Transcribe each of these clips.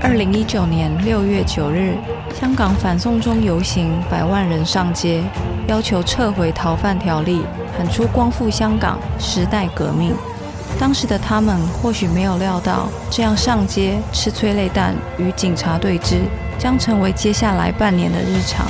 二零一九年六月九日，香港反送中游行，百万人上街，要求撤回逃犯条例，喊出“光复香港，时代革命”。当时的他们或许没有料到，这样上街吃催泪弹与警察对峙，将成为接下来半年的日常。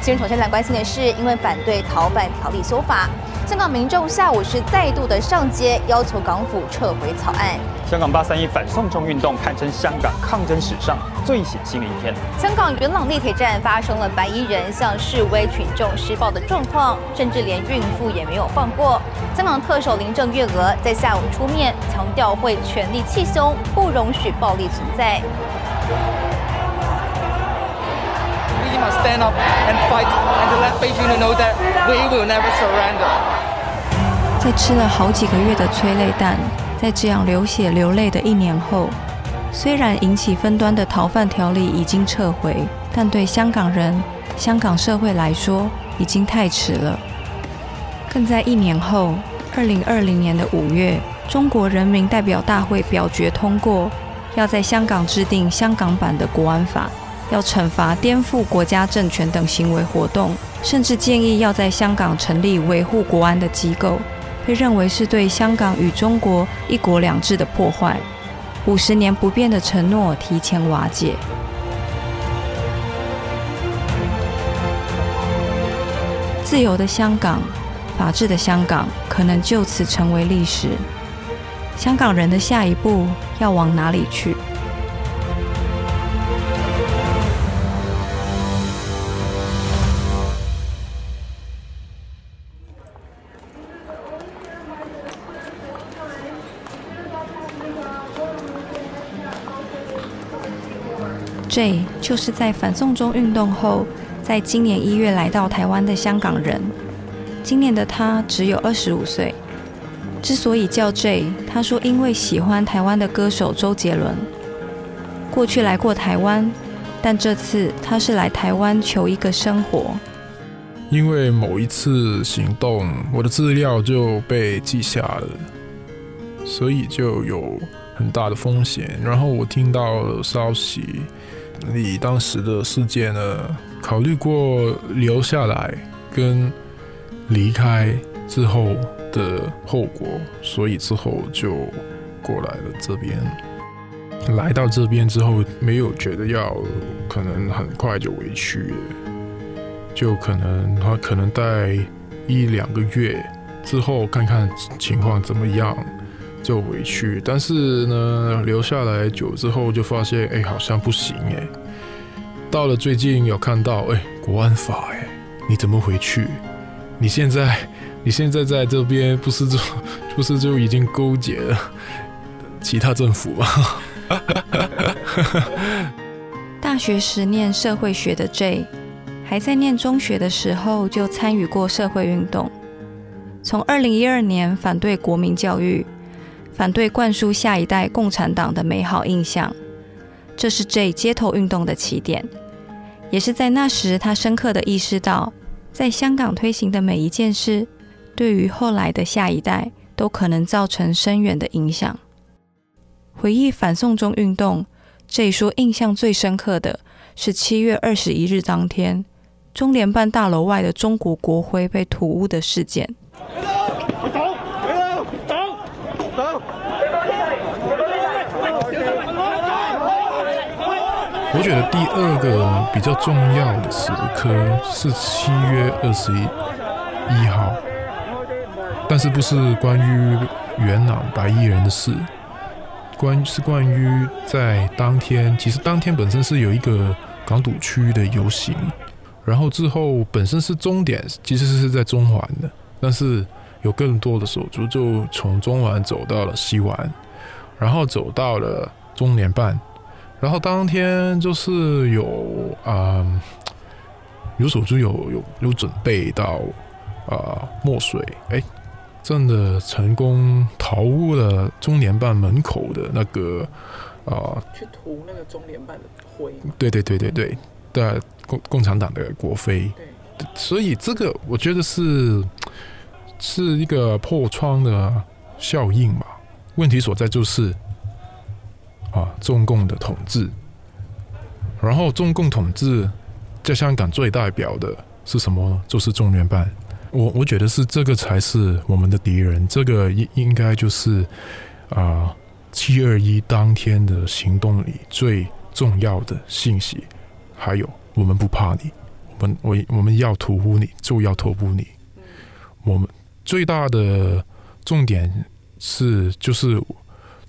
今日首先来关心的是，因为反对逃犯条例修法，香港民众下午是再度的上街，要求港府撤回草案。香港八三一反送中运动堪称香港抗争史上最血腥的一天。香港元朗地铁站发生了白衣人向示威群众施暴的状况，甚至连孕妇也没有放过。香港特首林郑月娥在下午出面强调会全力气凶，不容许暴力存在。We must stand up and fight and to let Beijing know that we will never surrender. 在吃了好几个月的催泪弹。在这样流血流泪的一年后，虽然引起纷端的逃犯条例已经撤回，但对香港人、香港社会来说，已经太迟了。更在一年后，二零二零年的五月，中国人民代表大会表决通过，要在香港制定香港版的国安法，要惩罚颠覆国家政权等行为活动，甚至建议要在香港成立维护国安的机构。被认为是对香港与中国一国两制的破坏，五十年不变的承诺提前瓦解。自由的香港，法治的香港，可能就此成为历史。香港人的下一步要往哪里去？J 就是在反送中运动后，在今年一月来到台湾的香港人。今年的他只有二十五岁。之所以叫 J，他说因为喜欢台湾的歌手周杰伦。过去来过台湾，但这次他是来台湾求一个生活。因为某一次行动，我的资料就被记下了，所以就有很大的风险。然后我听到消息。你当时的事件呢？考虑过留下来跟离开之后的后果，所以之后就过来了这边。来到这边之后，没有觉得要可能很快就回去，就可能他可能待一两个月之后看看情况怎么样。就回去，但是呢，留下来久之后就发现，哎，好像不行哎。到了最近有看到，哎，国安法哎，你怎么回去？你现在你现在在这边不是就 不是就已经勾结了其他政府吗？大学时念社会学的 J，还在念中学的时候就参与过社会运动，从二零一二年反对国民教育。反对灌输下一代共产党的美好印象，这是 J 街头运动的起点，也是在那时他深刻的意识到，在香港推行的每一件事，对于后来的下一代都可能造成深远的影响。回忆反送中运动，J 说印象最深刻的是七月二十一日当天，中联办大楼外的中国国徽被涂污的事件。我觉得第二个比较重要的时刻是七月二十一号，但是不是关于元朗白衣人的事，关是关于在当天，其实当天本身是有一个港岛区的游行，然后之后本身是终点其实是在中环的，但是有更多的手足就从中环走到了西环，然后走到了中年半。然后当天就是有啊、嗯，有手足有有有准备到啊墨水，哎，真的成功逃入了中联办门口的那个啊，去涂那个中联办的徽。对对对对对，的共共产党的国徽。对，所以这个我觉得是是一个破窗的效应嘛。问题所在就是。啊，中共的统治然后中共统治在香港最代表的是什么？就是中联办。我我觉得是这个才是我们的敌人，这个应应该就是啊七二一当天的行动里最重要的信息。还有，我们不怕你，我们我我们要屠夫你，就要屠夫你。我们最大的重点是，就是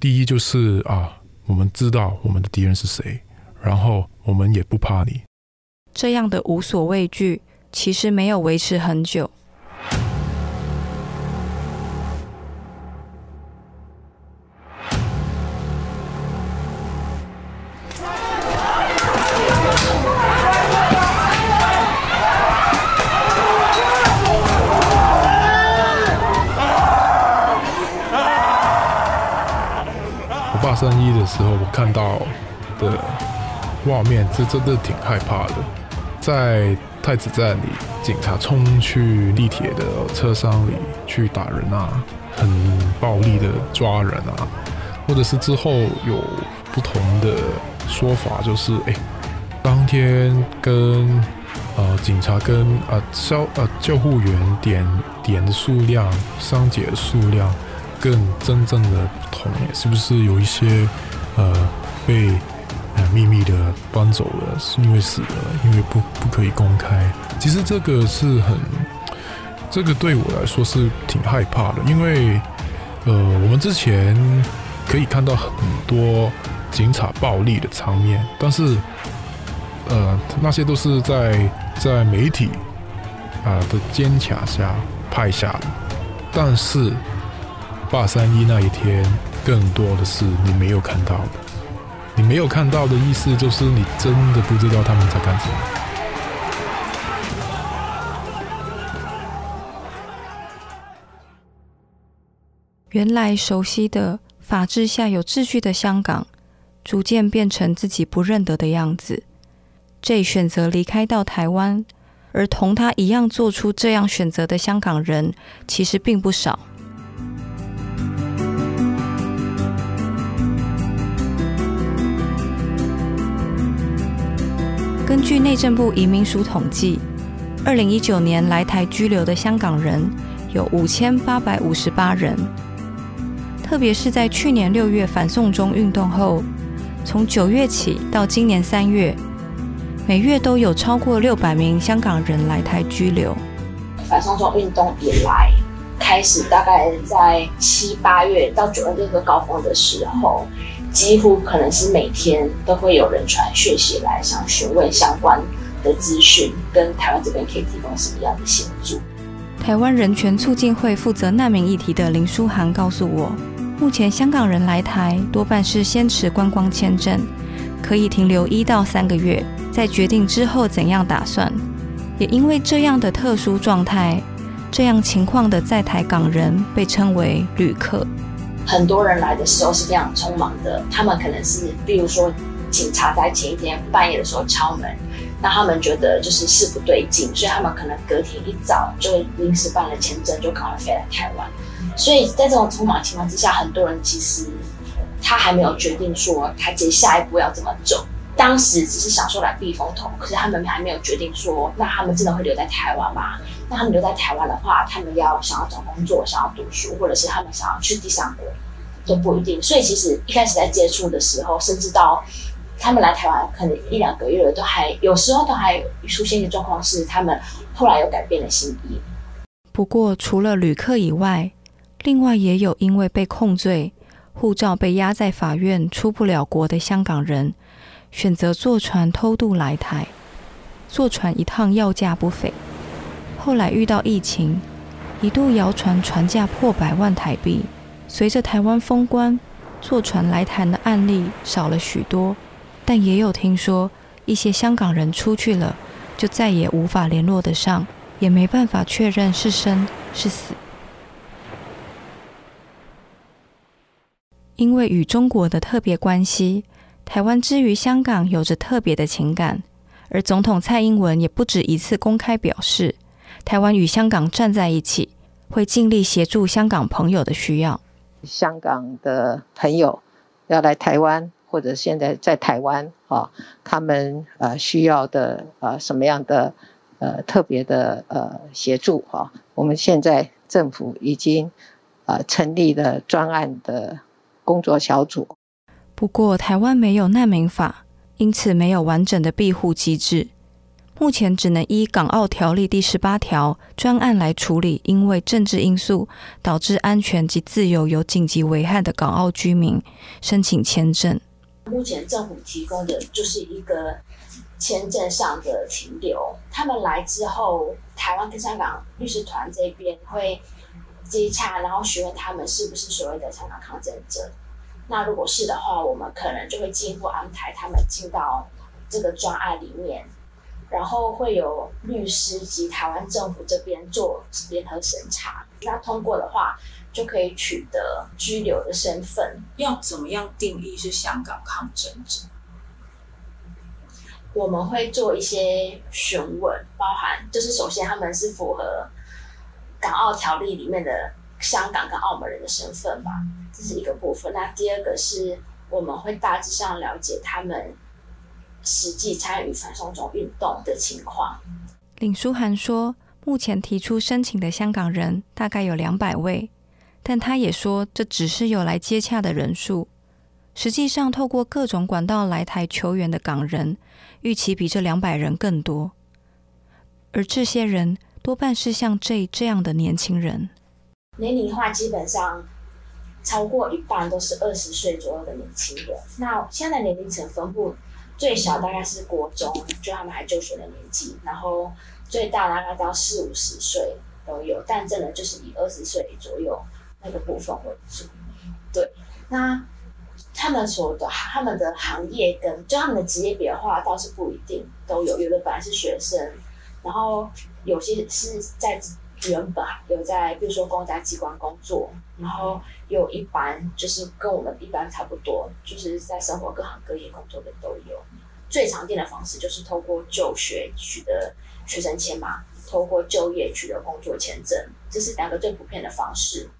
第一就是啊，我们知道我们的敌人是谁，然后我们也不怕你。这样的无所畏惧，其实没有维持很久。一的时候，我看到的画面，这真的挺害怕的。在太子站里，警察冲去地铁的车厢里去打人啊，很暴力的抓人啊，或者是之后有不同的说法，就是哎，当天跟呃警察跟呃消呃救护员点点的数量，伤者的数量。更真正的不同，是不是有一些呃被呃秘密的搬走了，是因为死了，因为不不可以公开。其实这个是很，这个对我来说是挺害怕的，因为呃我们之前可以看到很多警察暴力的场面，但是呃那些都是在在媒体啊、的监察下拍下的，但是。八三一那一天，更多的是你没有看到的。你没有看到的意思，就是你真的不知道他们在干什么。原来熟悉的法治下有秩序的香港，逐渐变成自己不认得的样子。J 选择离开到台湾，而同他一样做出这样选择的香港人，其实并不少。据内政部移民署统计，二零一九年来台居留的香港人有五千八百五十八人。特别是在去年六月反送中运动后，从九月起到今年三月，每月都有超过六百名香港人来台居留。反送中运动以来，开始大概在七八月到九月这个高峰的时候。几乎可能是每天都会有人传讯息来，想询问相关的资讯，跟台湾这边可以提供什么样的协助。台湾人权促进会负责难民议题的林书涵告诉我，目前香港人来台多半是先持观光签证，可以停留一到三个月，再决定之后怎样打算。也因为这样的特殊状态，这样情况的在台港人被称为旅客。很多人来的时候是非常匆忙的，他们可能是，比如说警察在前一天半夜的时候敲门，那他们觉得就是事不对劲，所以他们可能隔天一早就临时办了签证，就赶快飞来台湾。所以在这种匆忙情况之下，很多人其实他还没有决定说他接下一步要怎么走，当时只是想说来避风头，可是他们还没有决定说，那他们真的会留在台湾吗？那他们留在台湾的话，他们要想要找工作、想要读书，或者是他们想要去第三国，都不一定。所以其实一开始在接触的时候，甚至到他们来台湾可能一两个月了，都还有时候都还出现一个状况是，他们后来又改变了心意。不过，除了旅客以外，另外也有因为被控罪、护照被押在法院出不了国的香港人，选择坐船偷渡来台。坐船一趟要价不菲。后来遇到疫情，一度谣传船价破百万台币。随着台湾封关，坐船来台的案例少了许多，但也有听说一些香港人出去了，就再也无法联络得上，也没办法确认是生是死。因为与中国的特别关系，台湾之于香港有着特别的情感，而总统蔡英文也不止一次公开表示。台湾与香港站在一起，会尽力协助香港朋友的需要。香港的朋友要来台湾，或者现在在台湾啊，他们呃需要的呃什么样的呃特别的呃协助啊？我们现在政府已经呃成立了专案的工作小组。不过台湾没有难民法，因此没有完整的庇护机制。目前只能依《港澳条例》第十八条专案来处理，因为政治因素导致安全及自由有紧急危害的港澳居民申请签证。目前政府提供的就是一个签证上的停留。他们来之后，台湾跟香港律师团这边会接洽，然后询问他们是不是所谓的香港抗争者。那如果是的话，我们可能就会进一步安排他们进到这个专案里面。然后会有律师及台湾政府这边做联合审查，那通过的话就可以取得居留的身份。要怎么样定义是香港抗争者？我们会做一些询问，包含就是首先他们是符合港澳条例里面的香港跟澳门人的身份吧，这是一个部分。那第二个是我们会大致上了解他们。实际参与反送中运动的情况。林书涵说，目前提出申请的香港人大概有两百位，但他也说这只是有来接洽的人数。实际上，透过各种管道来台求援的港人，预期比这两百人更多。而这些人多半是像 J 这样的年轻人，年龄化基本上超过一半都是二十岁左右的年轻人。那现在年龄层分布。最小大概是国中，就他们还就学的年纪，然后最大大概到四五十岁都有，但真的就是以二十岁左右那个部分为主。对，那他们所的他们的行业跟就他们的职业别的话，倒是不一定都有，有的本来是学生，然后有些是在。原本有在，比如说公家机关工作，然后有一般就是跟我们一般差不多，就是在生活各行各业工作的都有。最常见的方式就是透过就学取得学生签嘛，透过就业取得工作签证，这是两个最普遍的方式。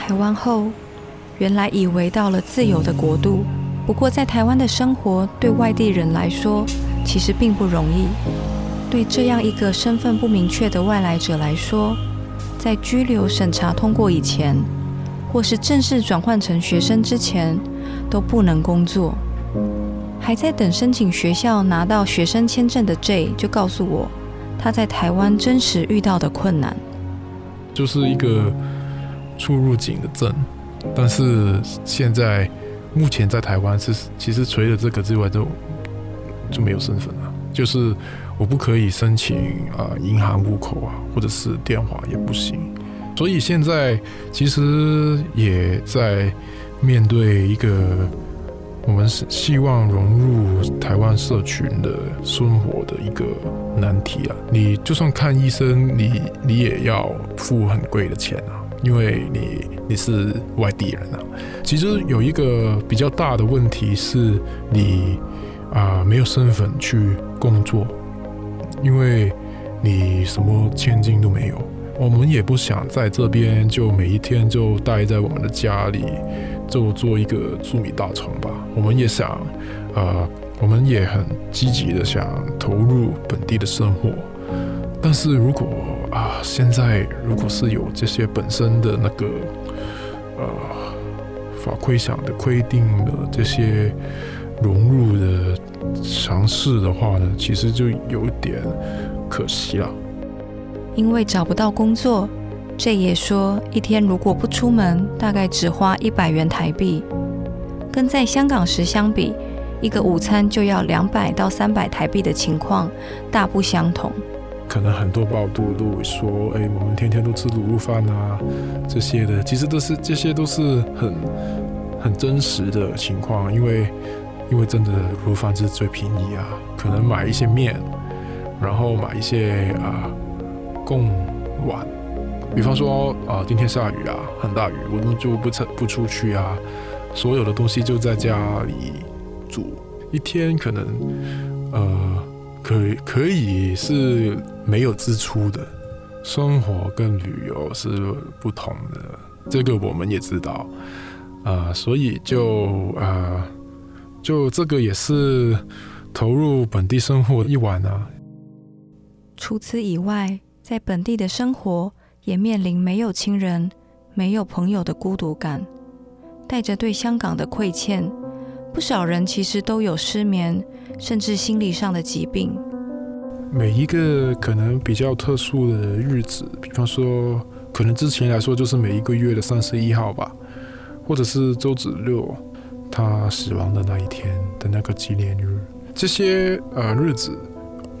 台湾后，原来以为到了自由的国度。不过，在台湾的生活对外地人来说，其实并不容易。对这样一个身份不明确的外来者来说，在居留审查通过以前，或是正式转换成学生之前，都不能工作。还在等申请学校拿到学生签证的 J 就告诉我，他在台湾真实遇到的困难，就是一个。出入境的证，但是现在目前在台湾是其实除了这个之外就就没有身份了，就是我不可以申请啊银行户口啊，或者是电话也不行，所以现在其实也在面对一个我们是希望融入台湾社群的生活的一个难题啊。你就算看医生，你你也要付很贵的钱啊。因为你你是外地人啊，其实有一个比较大的问题是你啊、没有身份去工作，因为你什么签证都没有。我们也不想在这边就每一天就待在我们的家里，就做一个住米大虫吧。我们也想、呃，我们也很积极的想投入本地的生活，但是如果啊，现在如果是有这些本身的那个呃法规上的规定的这些融入的尝试的话呢，其实就有点可惜了。因为找不到工作，这也说一天如果不出门，大概只花一百元台币，跟在香港时相比，一个午餐就要两百到三百台币的情况大不相同。可能很多报道都说，哎，我们天天都吃卤肉饭啊，这些的，其实都是这些都是很很真实的情况，因为因为真的卤肉饭是最便宜啊，可能买一些面，然后买一些啊贡碗，比方说啊、今天下雨啊，很大雨，我们就不出不出去啊，所有的东西就在家里煮，一天可能呃，可可以是没有支出的，生活跟旅游是不同的，这个我们也知道啊、所以就啊、就这个也是投入本地生活一晚啊。除此以外，在本地的生活。也面临没有亲人、没有朋友的孤独感，带着对香港的亏欠，不少人其实都有失眠，甚至心理上的疾病。每一个可能比较特殊的日子，比方说，可能之前来说就是每一个月的三十一号吧，或者是周子六他死亡的那一天的那个纪念日，这些呃日子，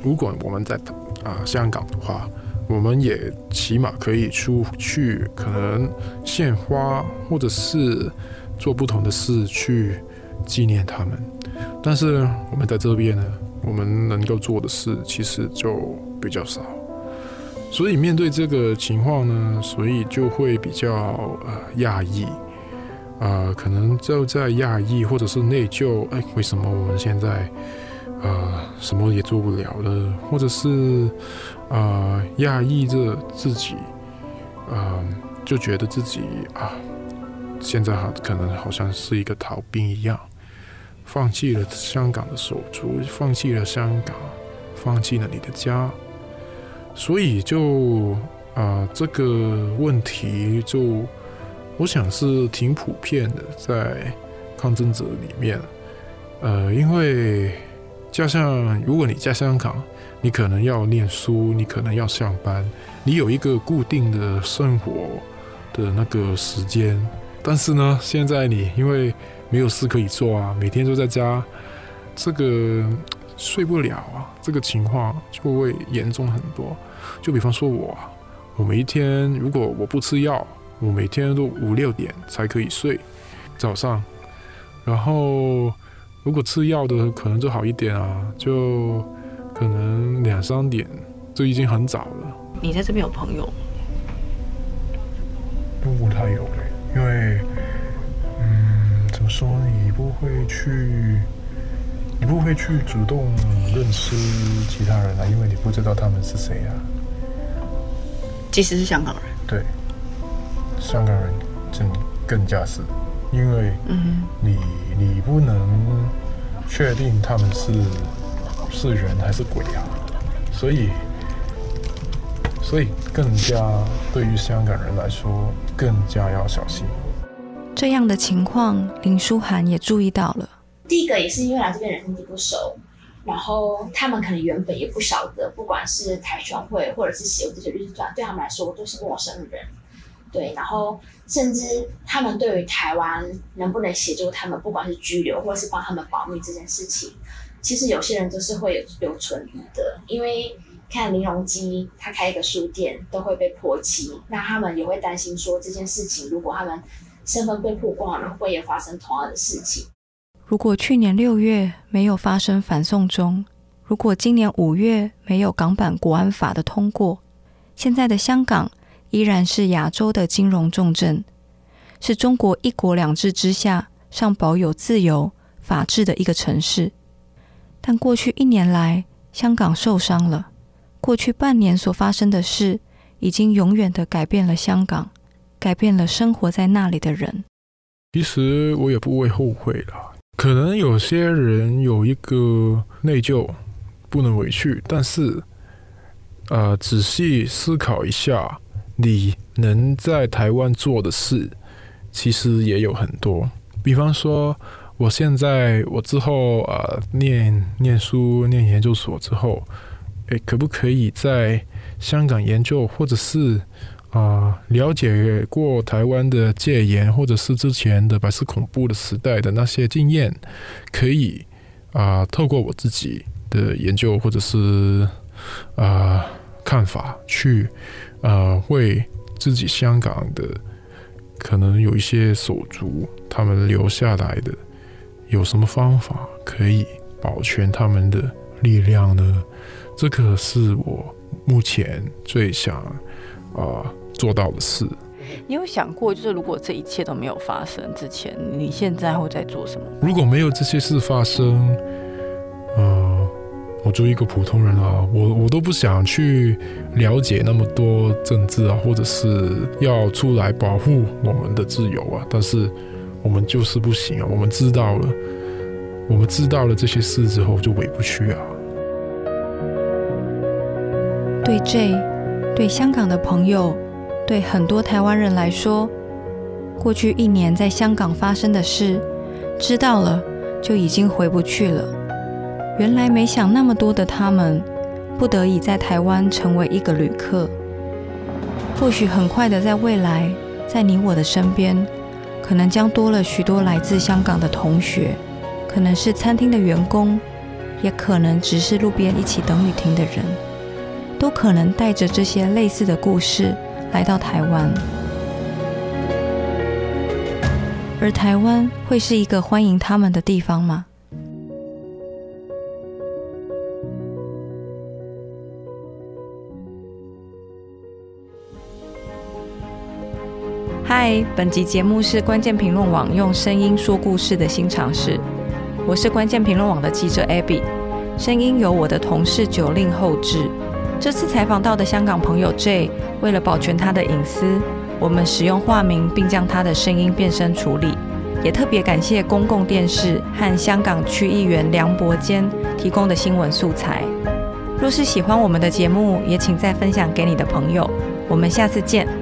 如果我们在啊、香港的话。我们也起码可以出去，可能献花，或者是做不同的事去纪念他们。但是呢我们在这边呢，我们能够做的事其实就比较少。所以面对这个情况呢，所以就会比较呃压抑，呃，可能就在压抑或者是内疚。哎，为什么我们现在、呃、什么也做不了了？或者是？啊，压抑着自己，啊、呃，就觉得自己啊，现在好可能好像是一个逃兵一样，放弃了香港的手足，放弃了香港，放弃了你的家，所以就啊，这个问题就我想是挺普遍的，在抗争者里面，呃，因为加上如果你在香港。你可能要念书，你可能要上班，你有一个固定的生活的那个时间。但是呢，现在你因为没有事可以做啊，每天都在家，这个睡不了啊，这个情况就会严重很多。就比方说我，我每一天如果我不吃药，我每天都五六点才可以睡，早上。然后如果吃药的可能就好一点啊，就。可能两三点就已经很早了。你在这边有朋友？不，不太有嘞，因为，说？你不会去，你不会去主动认识其他人啊，因为你不知道他们是谁啊。即使是香港人。对，香港人真更加是，因为，嗯，你你不能确定他们是。是人还是鬼啊？所以，所以更加对于香港人来说，更加要小心。这样的情况，林书涵也注意到了。第一个也是因为来这边人生地不熟，然后他们可能原本也不晓得，不管是台权会或者是写这些律师团，对他们来说都是陌生人。对，然后甚至他们对于台湾能不能协助他们，不管是居留或者是帮他们保密这件事情。其实有些人都是会有有存疑的，因为看林荣基他开一个书店都会被泼漆，那他们也会担心说这件事情如果他们身份被曝光了，会也发生同样的事情。如果去年六月没有发生反送中，如果今年五月没有港版国安法的通过，现在的香港依然是亚洲的金融重镇，是中国一国两制之下尚保有自由法治的一个城市。但过去一年来，香港受伤了。过去半年所发生的事，已经永远的改变了香港，改变了生活在那里的人。其实我也不会后悔了。可能有些人有一个内疚，不能回去。但是，呃，仔细思考一下，你能在台湾做的事，其实也有很多。比方说。我现在，我之后、呃，念念书、念研究所之后，诶，可不可以在香港研究，或者是啊、了解过台湾的戒严，或者是之前的白色恐怖的时代的那些经验，可以啊、透过我自己的研究或者是啊、看法，去啊、呃，为自己香港的可能有一些手足，他们留下来的。有什么方法可以保全他们的力量呢？这个是我目前最想啊、做到的事。你有想过，就是如果这一切都没有发生之前，你现在会在做什么？如果没有这些事发生，嗯、呃，我就一个普通人啊，我我都不想去了解那么多政治啊，或者是要出来保护我们的自由啊。但是我们就是不行啊，我们知道了，我们知道了这些事之后就回不去啊。对 J，对香港的朋友。对很多台湾人来说，过去一年在香港发生的事，知道了就已经回不去了。原来没想那么多的他们，不得已在台湾成为一个旅客。或许很快的，在未来，在你我的身边，可能将多了许多来自香港的同学，可能是餐厅的员工，也可能只是路边一起等雨停的人，都可能带着这些类似的故事。来到台湾，而台湾会是一个欢迎他们的地方吗？嗨，本集节目是关键评论网用声音说故事的新尝试。我是关键评论网的记者 Abby，声音由我的同事九令后制。这次采访到的香港朋友 J，为了保全他的隐私，我们使用化名，并将他的声音变声处理。也特别感谢公共电视和香港区议员梁伯坚提供的新闻素材。若是喜欢我们的节目，也请再分享给你的朋友。我们下次见。